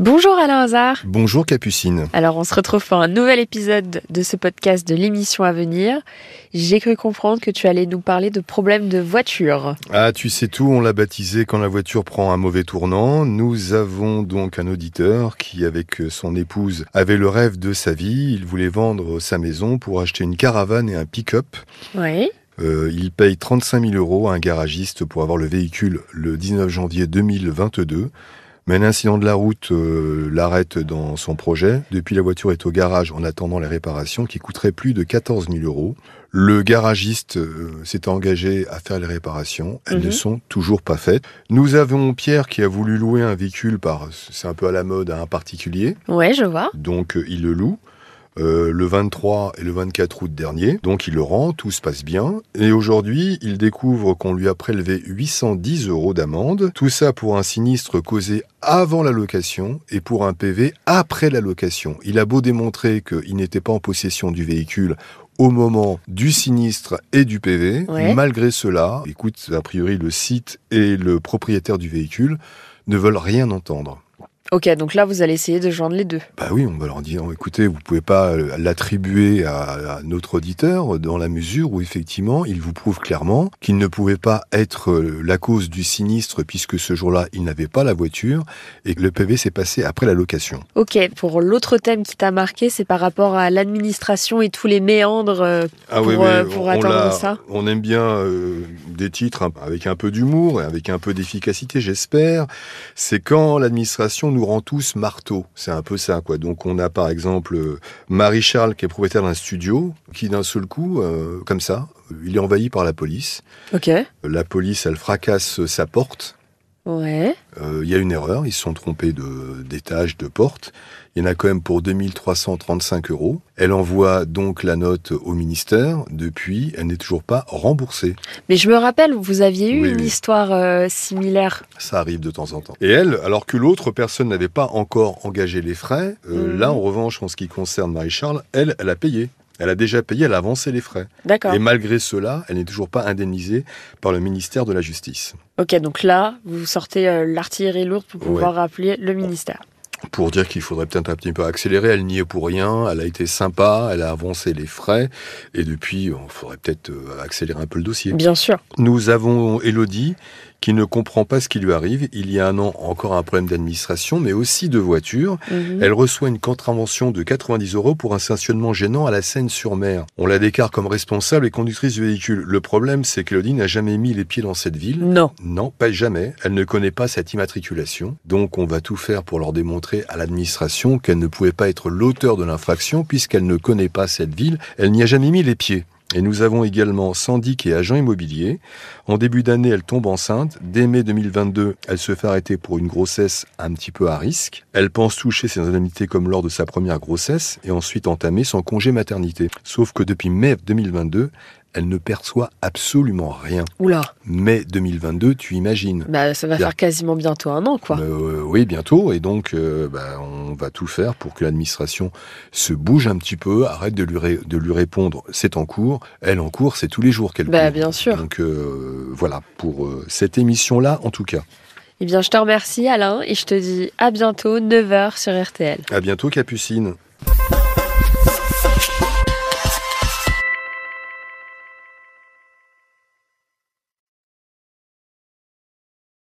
Bonjour Alain Hazard. Bonjour Capucine. Alors on se retrouve pour un nouvel épisode de ce podcast de l'émission à venir. J'ai cru comprendre que tu allais nous parler de problèmes de voiture. Ah tu sais tout, on l'a baptisé quand la voiture prend un mauvais tournant. Nous avons donc un auditeur qui avec son épouse avait le rêve de sa vie. Il voulait vendre sa maison pour acheter une caravane et un pick-up. Oui. Euh, il paye 35 000 euros à un garagiste pour avoir le véhicule le 19 janvier 2022. Mais un incident de la route euh, l'arrête dans son projet. Depuis, la voiture est au garage en attendant les réparations qui coûteraient plus de 14 000 euros. Le garagiste euh, s'est engagé à faire les réparations. Elles ne Mhm. sont toujours pas faites. Nous avons Pierre qui a voulu louer un véhicule par, c'est un peu à la mode, à un particulier. Ouais, je vois. Donc euh, il le loue. Euh, le 23 et le 24 août dernier. Donc il le rend, tout se passe bien. Et aujourd'hui, il découvre qu'on lui a prélevé 810 euros d'amende. Tout ça pour un sinistre causé avant la location et pour un PV après la location. Il a beau démontrer qu'il n'était pas en possession du véhicule au moment du sinistre et du PV. Ouais. Malgré cela, écoute, a priori le site et le propriétaire du véhicule ne veulent rien entendre. Ok, donc là vous allez essayer de joindre les deux. Bah oui, on va leur dire, écoutez, vous pouvez pas euh, l'attribuer à, à notre auditeur dans la mesure où effectivement, il vous prouve clairement qu'il ne pouvait pas être euh, la cause du sinistre puisque ce jour-là, il n'avait pas la voiture et que le PV s'est passé après la location. Ok, pour l'autre thème qui t'a marqué, c'est par rapport à l'administration et tous les méandres. euh, Ah Pour, euh, pour atteindre l'a- ça On aime bien euh, des titres un- avec un peu d'humour et avec un peu d'efficacité, j'espère. C'est quand l'administration nous rend tous marteau. C'est un peu ça, quoi. Donc on a par exemple euh, Marie-Charles qui est propriétaire d'un studio qui d'un seul coup, euh, comme ça, il est envahi par la police. Ok. La police, elle fracasse sa porte. Ouais. Euh, Il y a une erreur, ils se sont trompés de- d'étage, de, porte. Il y en a quand même pour 2335 euros. Elle envoie donc la note au ministère. Depuis, elle n'est toujours pas remboursée. Mais je me rappelle, vous aviez eu Oui, une oui. histoire euh, similaire. Ça arrive de temps en temps. Et elle, alors que l'autre personne n'avait pas encore engagé les frais, euh, Mhm. là en revanche, en ce qui concerne Marie-Charles, elle, elle a payé. Elle a déjà payé, elle a avancé les frais. D'accord. Et malgré cela, elle n'est toujours pas indemnisée par le ministère de la Justice. Ok, donc là, vous sortez euh, l'artillerie lourde pour pouvoir rappeler le ministère. pour dire qu'il faudrait peut-être un petit peu accélérer. Elle n'y est pour rien. Elle a été sympa. Elle a avancé les frais. Et depuis, il faudrait peut-être euh, accélérer un peu le dossier. Bien sûr. Nous avons Elodie qui ne comprend pas ce qui lui arrive. Il y a un an, encore un problème d'administration, mais aussi de voiture. Mhm. Elle reçoit une contravention de 90 euros pour un stationnement gênant à la Seine-sur-Mer. On la déclare comme responsable et conductrice du véhicule. Le problème, c'est qu'Elodie n'a jamais mis les pieds dans cette ville. Non. Non, pas jamais. Elle ne connaît pas cette immatriculation. Donc on va tout faire pour leur démontrer à l'administration qu'elle ne pouvait pas être l'auteur de l'infraction puisqu'elle ne connaît pas cette ville. Elle n'y a jamais mis les pieds. Et nous avons également qui est agent immobilier. En début d'année, elle tombe enceinte. Dès mai 2022, elle se fait arrêter pour une grossesse un petit peu à risque. Elle pense toucher ses indemnités comme lors de sa première grossesse et ensuite entamer son congé maternité. Sauf que depuis mai 2022, elle ne perçoit absolument rien. Oula. Mai 2022, tu imagines Bah, ça va Bien. faire quasiment bientôt un an, quoi. Euh, oui, bientôt. Et donc, euh, bah, on va tout faire pour que l'administration se bouge un petit peu, arrête de lui, ré- de lui répondre c'est en cours. Elle, en cours, c'est tous les jours qu'elle Bah, bien sûr. Donc, euh, voilà, pour cette émission-là, en tout cas. Eh bien, je te remercie, Alain, et je te dis à bientôt, 9h sur RTL. À bientôt, Capucine.